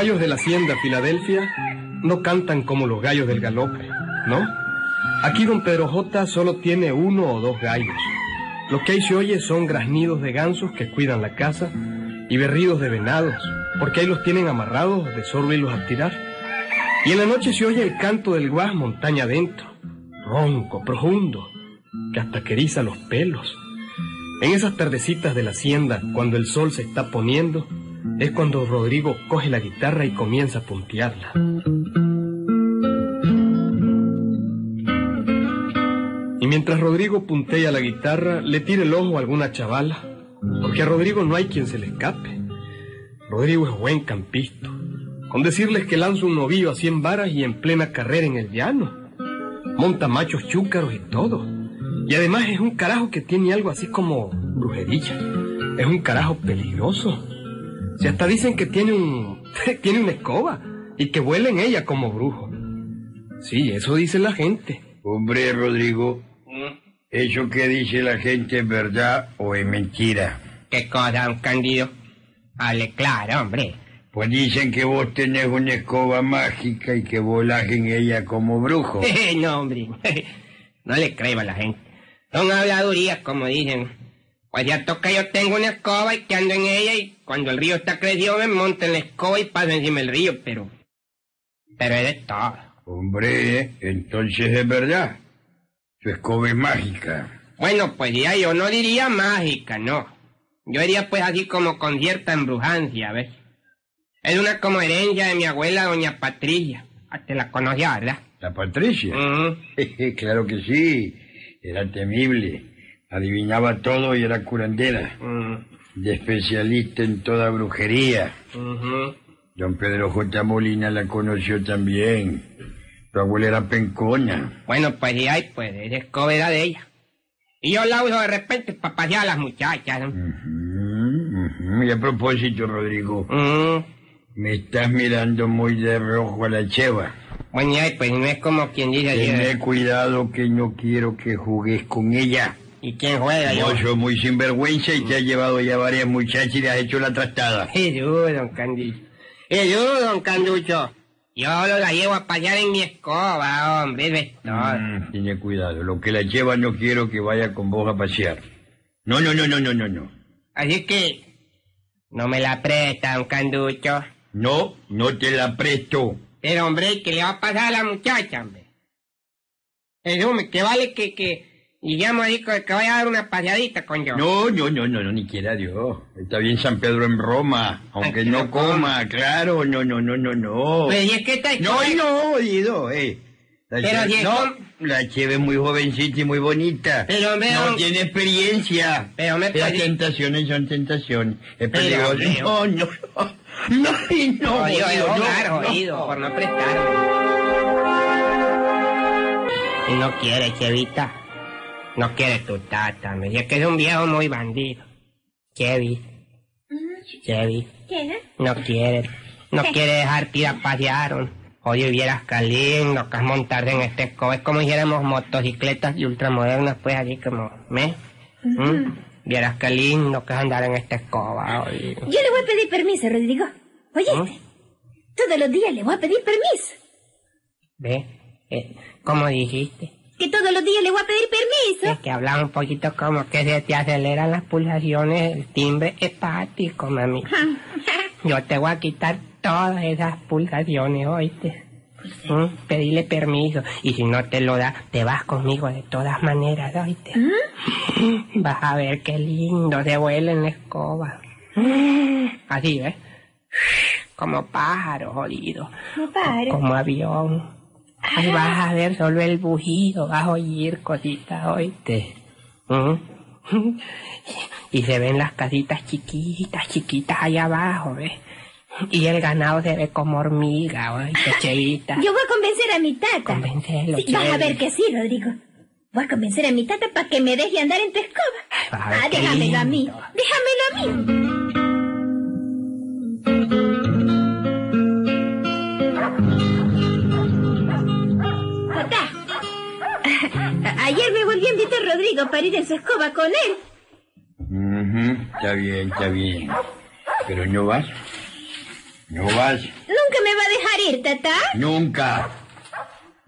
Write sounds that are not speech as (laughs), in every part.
gallos de la hacienda Filadelfia no cantan como los gallos del galope, ¿no? Aquí don Pedro J solo tiene uno o dos gallos. Lo que ahí se oye son graznidos de gansos que cuidan la casa y berridos de venados, porque ahí los tienen amarrados de solo irlos a tirar. Y en la noche se oye el canto del guas montaña adentro, ronco, profundo, que hasta que eriza los pelos. En esas tardecitas de la hacienda, cuando el sol se está poniendo, es cuando Rodrigo coge la guitarra y comienza a puntearla. Y mientras Rodrigo puntea la guitarra, le tira el ojo a alguna chavala, porque a Rodrigo no hay quien se le escape. Rodrigo es buen campista, con decirles que lanza un novillo a cien varas y en plena carrera en el llano. Monta machos chúcaros y todo. Y además es un carajo que tiene algo así como brujería. Es un carajo peligroso. Si hasta dicen que tiene un. (laughs) tiene una escoba y que vuela en ella como brujo. Sí, eso dice la gente. Hombre, Rodrigo, ¿eso que dice la gente es verdad o es mentira? ¿Qué cosa, don Candido? Hable claro, hombre. Pues dicen que vos tenés una escoba mágica y que volás en ella como brujo. (laughs) no, hombre. (laughs) no le creo a la gente. Son habladurías, como dicen. Pues ya toca yo tengo una escoba y que ando en ella y cuando el río está crecido me monto en la escoba y paso encima del río, pero... Pero es de todo. Hombre, entonces es verdad. Su escoba es mágica. Bueno, pues ya yo no diría mágica, no. Yo diría pues así como con cierta embrujancia, ¿ves? Es una como herencia de mi abuela, doña Patricia. Te la conocía, ¿verdad? ¿La Patricia? (laughs) Claro que sí. Era temible. Adivinaba todo y era curandera. Ujú. De especialista en toda brujería. Ujú. Don Pedro J. Molina la conoció también. Tu abuela era pencona. Bueno, pues ya, y pues esa escoba era de ella. Y yo la uso de repente para pasear a las muchachas. ¿no? Ujú, ujú. Y a propósito, Rodrigo, me estás mirando muy de rojo a la cheva. Bueno, ya, y pues no es como quien dice... Ten cuidado que no quiero que jugues con ella. ¿Y quién juega yo? Vos sos muy sinvergüenza y te has llevado ya varias muchachas y le has hecho la trastada. Jesús, don Canducho. Jesús, don Canducho. Yo lo la llevo a pasear en mi escoba, hombre, es. Mm, tiene cuidado, lo que la lleva no quiero que vaya con vos a pasear. No, no, no, no, no, no, no. Así que... No me la presta, don Canducho. No, no te la presto. Pero, hombre, ¿qué le va a pasar a la muchacha, hombre? Jesús, me- que vale que, que... Digamos ahí que que vaya a dar una paseadita con yo. No, no, no, no, no, ni quiera Dios. Está bien San Pedro en Roma, aunque no no coma, coma. claro, no, no, no, no, no. Pues, ¿y es que esta No, no, oído, eh. La Pero cheve- si no, con- la cheve es muy jovencita y muy bonita. Pero, hombre, no don- tiene experiencia. Pero me Las parece- tentaciones son tentaciones. Es peligroso. No, no, no, (laughs) no, y no, Oído, oído, no, hogar, no. oído, por no prestarme. Y no quiere, Chevita. No quiere tu tata, me dice que es un viejo muy bandido. Chevy. Chevy. ¿Qué? No quiere. No quiere dejarte ir a pasear. ¿no? Oye, vieras qué lindo que es montarse en este escoba. Es como si éramos motocicletas y ultramodernas, pues así como, ¿me? ¿Mm? Vieras qué lindo que es andar en esta escoba. oye. Yo le voy a pedir permiso, Rodrigo. Oye, ¿Ah? todos los días le voy a pedir permiso. ¿Ve? Eh, ¿Cómo dijiste? Que todos los días le voy a pedir permiso. Es que hablas un poquito como que se te aceleran las pulsaciones, el timbre hepático, mami. (laughs) Yo te voy a quitar todas esas pulsaciones, oíste. ¿Mm? Pedirle permiso. Y si no te lo da, te vas conmigo de todas maneras, oíste. (laughs) Vas a ver qué lindo se vuela en la escoba. Así, ¿ves? Como pájaro, jodido. No pare. Como avión. Ahí vas a ver solo el bujido, vas a oír cositas, oíste. ¿Mm? (laughs) Y se ven las casitas chiquitas, chiquitas allá abajo, ¿ves? Y el ganado se ve como hormiga, oíste, chevita. Yo voy a convencer a mi tata. Convéncelo, Sí, vas a ver que sí, Rodrigo. Voy a convencer a mi tata para que me deje andar en tu escoba. vas a ver Ah, qué déjamelo a mí. Déjamelo a mí. Ayer me volvió a invitar Rodrigo para ir en su escoba con él. Está bien, está bien. Pero no vas. ¿No vas? ¿Nunca me va a dejar ir, tata? Nunca.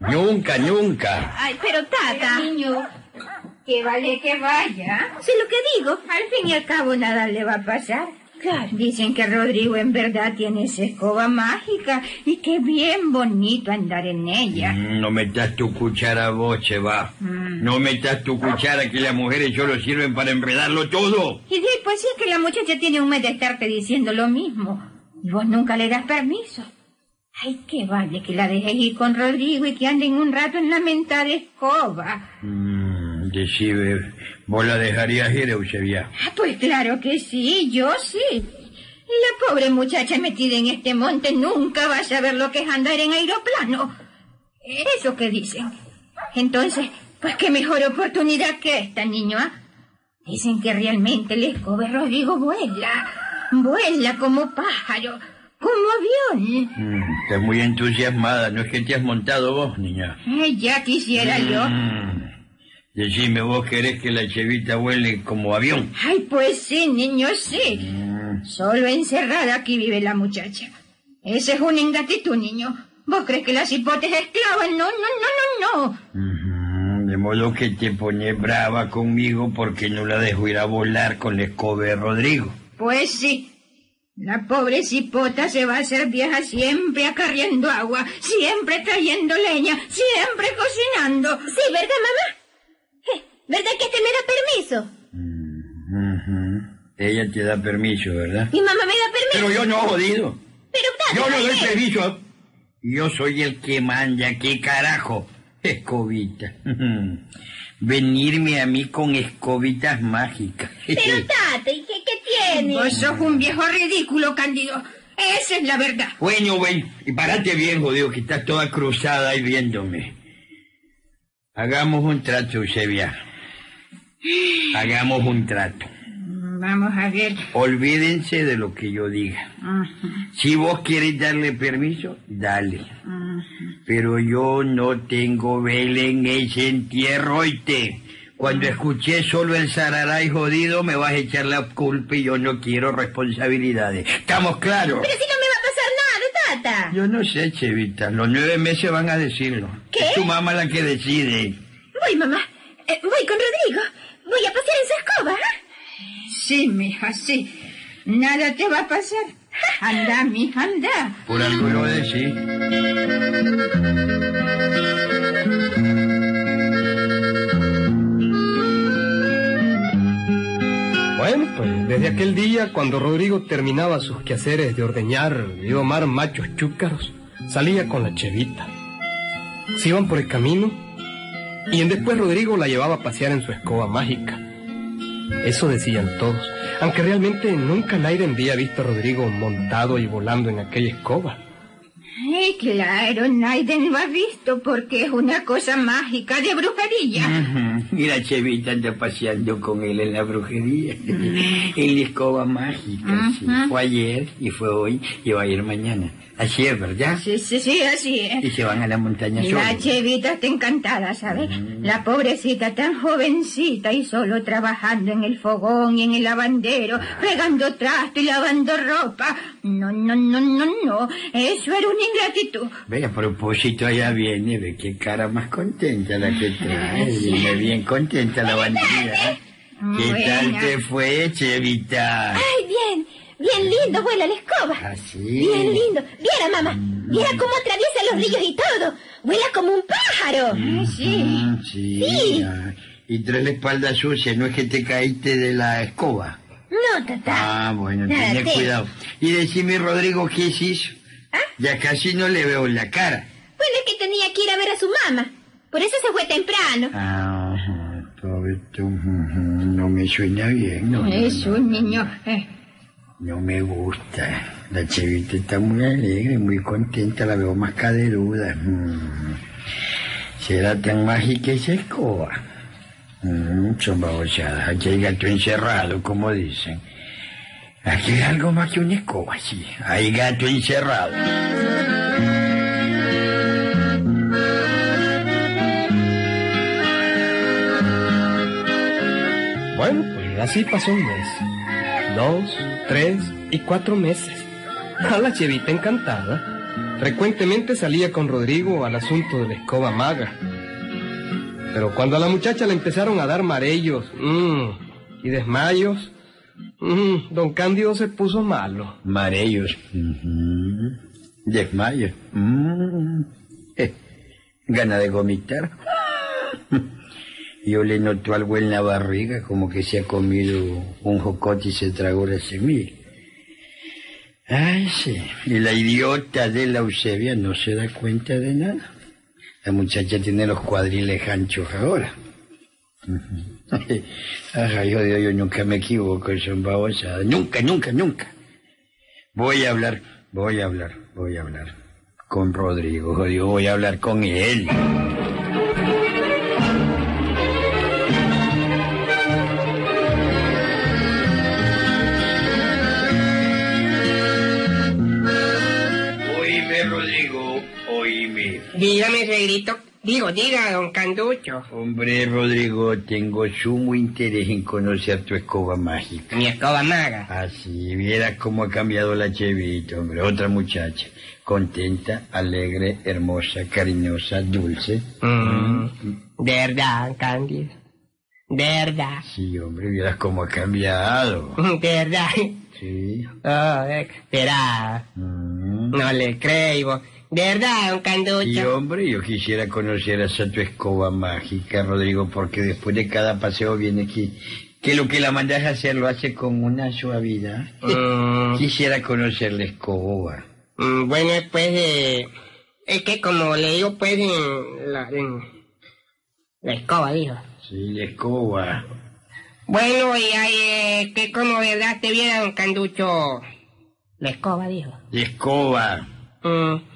Nunca, nunca. Ay, pero tata. Niño, que vale que vaya. Sé lo que digo. Al fin y al cabo nada le va a pasar. Dicen que Rodrigo en verdad tiene esa escoba mágica y que bien bonito andar en ella. Mm, No metas tu cuchara vos, Cheva. Mm. No metas tu cuchara que las mujeres solo sirven para enredarlo todo. Y después sí que la muchacha tiene un mes de estarte diciendo lo mismo. Y vos nunca le das permiso. Ay, que vale que la dejes ir con Rodrigo y que anden un rato en la mentada escoba. Mm, decime, ¿vos la dejarías ir, Eusebia? Ah, pues claro que sí, yo sí. La pobre muchacha metida en este monte nunca va a saber lo que es andar en aeroplano. Eso que dicen. Entonces, pues qué mejor oportunidad que esta, niño, ¿ah? Dicen que realmente el escoba de Rodrigo vuela. Vuela como pájaro, como avión. Mm, estás muy entusiasmada. ¿No es que te has montado vos, niña? Ya quisiera yo. Decime, ¿vos querés que la chevita vuele como avión? Ay, pues sí, niño, sí. Mm, Solo encerrada aquí vive la muchacha. Ese es un ingatitud, niño. ¿Vos crees que la cipote es esclava? No, no, no, no, no. De modo que te pones brava conmigo porque no la dejo ir a volar con la escoba de Rodrigo. Pues sí. La pobre cipota se va a hacer vieja siempre acarreando agua, siempre trayendo leña, siempre cocinando. Sí, ¿verdad, mamá? ¿Verdad que este me da permiso? Ujú. Ella te da permiso, ¿verdad? Mi mamá me da permiso. Pero yo no, jodido. Pero tata. Yo no doy ¿qué? permiso. Yo soy el que manda, ¿qué carajo? Escobita. (laughs) Venirme a mí con escobitas mágicas. Pero (laughs) tata, ¿y qué, qué tiene? Vos sos un viejo ridículo, Cándido. Esa es la verdad. Bueno, bueno, y parate bien, jodido, que estás toda cruzada ahí viéndome. Hagamos un trato, Eusebia. Hagamos un trato. Vamos a ver. Olvídense de lo que yo diga. Si vos quieres darle permiso, dale. Pero yo no tengo vela en ese entierro, oíste. Cuando escuché solo el zararay jodido, me vas a echar la culpa y yo no quiero responsabilidades. ¿Estamos claros? Pero si no me va a pasar nada, tata. Yo no sé, Chevita. Los nueve meses van a decirlo. ¿Qué? Es tu mamá la que decide. Voy, mamá. Sí, mija, sí. Nada te va a pasar. (laughs) Anda, mija, anda. Por algo lo decís. Bueno, pues desde aquel día, cuando Rodrigo terminaba sus quehaceres de ordeñar y domar machos chúcaros, salía con la chevita. Se iban por el camino y en después Rodrigo la llevaba a pasear en su escoba mágica. Eso decían todos, aunque realmente nunca nadie había visto a Rodrigo montado y volando en aquella escoba. Ay, claro, Naiden lo ha visto porque es una cosa mágica de brujería. (laughs) Y la Chevita anda paseando con él en la brujería. en la escoba mágica. sí. Fue ayer y fue hoy y va a ir mañana. Así es, ¿verdad? Sí, sí, sí, así es. Y se van a la montaña Y la solos. chevita está encantada, ¿sabes? La pobrecita tan jovencita y solo trabajando en el fogón y en el lavandero, fregando trasto y lavando ropa. No, no, no, no, no. Eso era una ingratitud. Ve, a propósito, allá viene, ve qué cara más contenta la que trae. Bien contenta la bandera. ¿Qué tal te fue, Chevita? Ay, bien. Bien lindo vuela la escoba. ¿Así? Bien lindo. Viera, mamá. Viera cómo atraviesa los ríos y todo. Vuela como un pájaro. Ah, sí. Mm, sí. Sí. ah. Y traes la espalda sucia, no es que te caíste de la escoba. No, tata. Ah, bueno, tenés te- cuidado. Y decime, Rodrigo, ¿qué hizo? ¿Ah? Ya casi no le veo la cara. Bueno, es que tenía que ir a ver a su mamá. Por eso se fue temprano. Ah, no me suena bien, no. no, Es no, un niño. eh, No me gusta. La chevita está muy alegre, muy contenta, la veo más caderuda. ¿Será tan mágica esa escoba? Son babosadas. Aquí hay gato encerrado, como dicen. Aquí hay algo más que una escoba, sí. Hay gato encerrado. Bueno, pues así pasó un mes, dos, tres y cuatro meses. A la chevita encantada. Frecuentemente salía con Rodrigo al asunto de la escoba maga. Pero cuando a la muchacha le empezaron a dar marellos mm, y desmayos, mm, don Cándido se puso malo. Marellos. ujú, Desmayos. mm, eh, Gana de vomitar. Yo le noto algo en la barriga, como que se ha comido un jocote y se tragó la semilla. Ay, sí. Y la idiota de la Eusebia no se da cuenta de nada. La muchacha tiene los cuadriles anchos ahora. Ajá, yo, yo, yo nunca me equivoco, son babosadas. Nunca, nunca, nunca. Voy a hablar, voy a hablar, voy a hablar con Rodrigo, jodido, voy a hablar con él. Dígame, suegrito. Digo, diga, don Canducho. Hombre, Rodrigo, tengo sumo interés en conocer tu escoba mágica. Mi escoba maga. Así, vieras cómo ha cambiado la chevita, hombre. Otra muchacha. Contenta, alegre, hermosa, cariñosa, dulce. Mm, verdad, Cándido. Verdad. Sí, hombre, vieras cómo ha cambiado. (laughs) Verdad. Sí. Oh, eh, verá. Mm. No le creo. ¿Verdad, don Y Canducho? hombre, yo quisiera conocer a esa tu escoba mágica, Rodrigo, porque después de cada paseo viene aquí. Que lo que la mandas a hacer lo hace con una suavidad. Mm, (laughs) Quisiera conocer la escoba. mm, bueno, pues, eh, es que como le digo, pues, en la, en la escoba, dijo. Sí, la escoba. Bueno, y hay, eh, que como verdad te viera, don Canducho. La escoba, dijo. La escoba. Mm.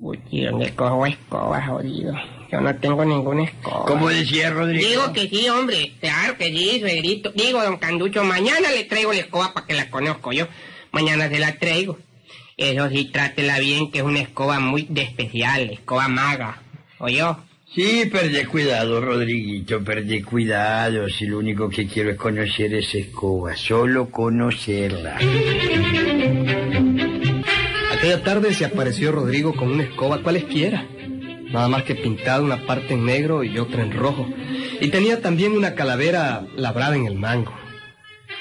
Uy, tío, ¿dónde cojo escoba, jodido? Yo no tengo ninguna escoba. ¿Cómo decía Rodrigo? Digo que sí, hombre. Claro que sí, suegrito. Digo, don Canducho, mañana le traigo la escoba para que la conozco yo. Mañana se la traigo. Eso sí, trátela bien, que es una escoba muy de especial, escoba maga. ¿Oyó? Sí, perdí cuidado, Rodriguito, perdí cuidado. Si lo único que quiero es conocer esa escoba, solo conocerla. Aquella tarde se apareció Rodrigo con una escoba cualesquiera, nada más que pintada una parte en negro y otra en rojo, y tenía también una calavera labrada en el mango.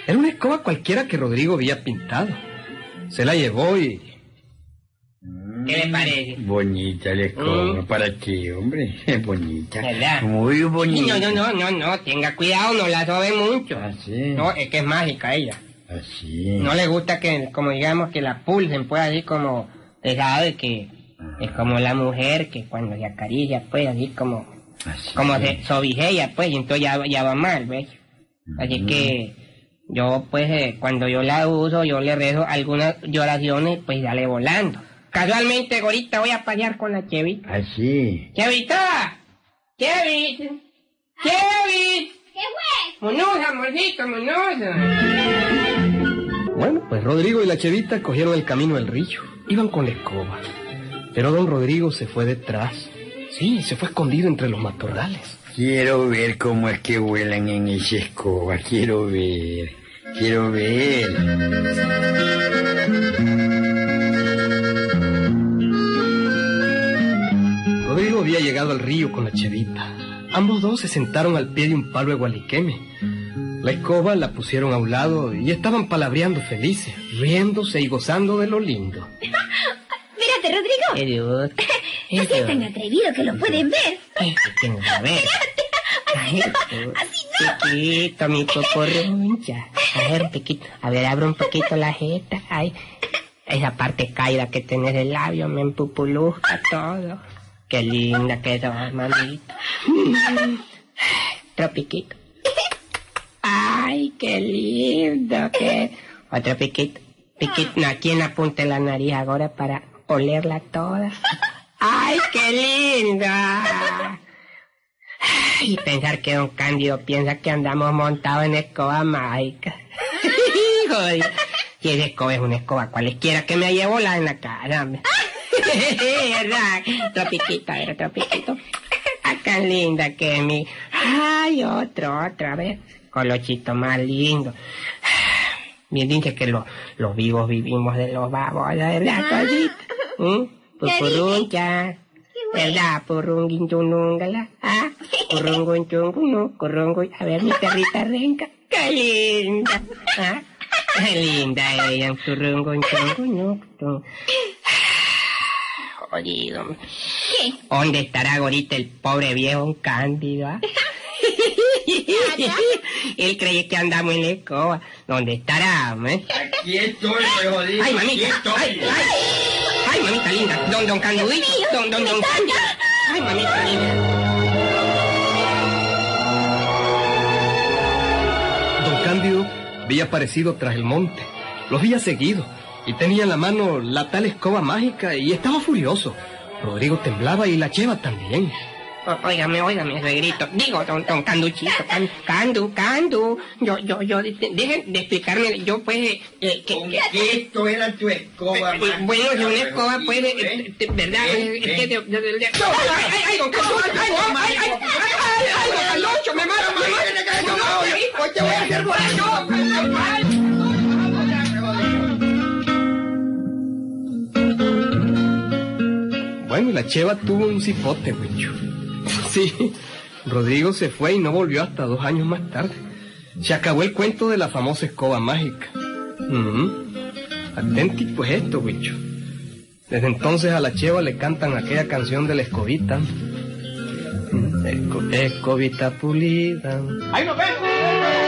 Era una escoba cualquiera que Rodrigo había pintado. Se la llevó y... ¿Qué le parece? Bonita la escoba, Mm. ¿para qué, hombre? (laughs) Es bonita. ¿Verdad? Muy bonita. No, no, no, no, no, tenga cuidado, no la sobe mucho. Ah, sí. No, es que es mágica ella. Así. No le gusta que, como digamos, que la pulsen, pues así como, te sabe que es como la mujer que cuando se acaricia, pues así como, Así. como se sobijea, pues, y entonces ya, ya va mal, ¿ves? Así que yo, pues, eh, cuando yo la uso, yo le rezo algunas oraciones, pues sale volando. Casualmente, ahorita voy a pasear con la Chevita. Así. ¡Chevita! ¡Chevit! ¡Chevit! ¿Qué fue? ¡Monosa, amorcito, monosa! Bueno, pues Rodrigo y la chevita cogieron el camino del río. Iban con la escoba. Pero don Rodrigo se fue detrás. Sí, se fue escondido entre los matorrales. Quiero ver cómo es que vuelan en esa escoba. Quiero ver. Quiero ver. Rodrigo había llegado al río con la chevita. Ambos dos se sentaron al pie de un palo de gualiqueme. La escoba la pusieron a un lado y estaban palabreando felices, riéndose y gozando de lo lindo. (laughs) Mírate, Rodrigo. ¡Qué Dios! (laughs) No seas tan atrevido que lo pueden ver. Ay, que no a ver. Ay, Así Chiquito, mi (laughs) cocorroncha. A ver, un poquito. A ver, abre un poquito la jeta. Ay, esa parte caída que tenés del labio me empupuluzca todo. Qué linda que sos, mamita. Otro piquito. Qué lindo que... Otro piquito. Piquito, no, aquí en la la nariz ahora para olerla toda. ¡Ay, qué linda! Y pensar que don Cándido piensa que andamos montados en escoba mágica. Joder. Y esa escoba es una escoba cualesquiera que me llevo la en la cara. ¿Verdad? Otro piquito, a ver, otro piquito. Ah, tan linda que mi... Ay, otro, otra vez. Colochito más lindo. (sighs) Bien dice que los, los vivos vivimos de los babos, ¿verdad, cosita? ¿Mm? Pupuruncha. ¿Verdad? Purrunguinchunungala. ¿Ah? Purrungunchungunu. A ver, mi perrita renca. ¡Qué linda! ¿Ah? ¡Qué linda ella! Purrungunchungunu. Jodido. ¿Qué? ¿Dónde estará ahorita el pobre viejo Cándido? ah? (laughs) (laughs) Él cree que andamos en la escoba. ¿Dónde estará? eh? Aquí estoy, me jodí. ¡Ay, Aquí mamita! estoy. ¡Ay, ay! ¡Ay, mamita linda! ¡Don, don Candudito! ¡Don, don, don Cándido! ¡Ay, mamita linda! Don Cándido había aparecido tras el monte. Los había seguido y tenía en la mano la tal escoba mágica y estaba furioso. Rodrigo temblaba y la cheva también. Óigame, óigame, suegrito. Digo, don, don Canduchito, can, Candu, Candu. Yo, yo, yo, de- dejen de explicarme, yo pues, eh, eh, que, ¿Con que- qué esto era tu escoba? eh, mágica, bueno, si una escoba puede, ¿eh? eh, eh, ¿verdad? ¿Eh? Es que ¿Eh? de, de, de- de- ¡Ay, ay, ay, don Candu! ¡Ay, ay, ay, ay, ay, ay, ay, don Canducho, me mata, me mata! Hoy te voy a hacer borracho. Bueno, y la cheva tuvo un cipote, Huicho. Sí, Rodrigo se fue y no volvió hasta dos años más tarde. Se acabó el cuento de la famosa escoba mágica. Ujú. Atenti pues esto, Huicho. Desde entonces a la cheva le cantan aquella canción de la escobita. Esco- escobita pulida. ¡Ahí nos vemos!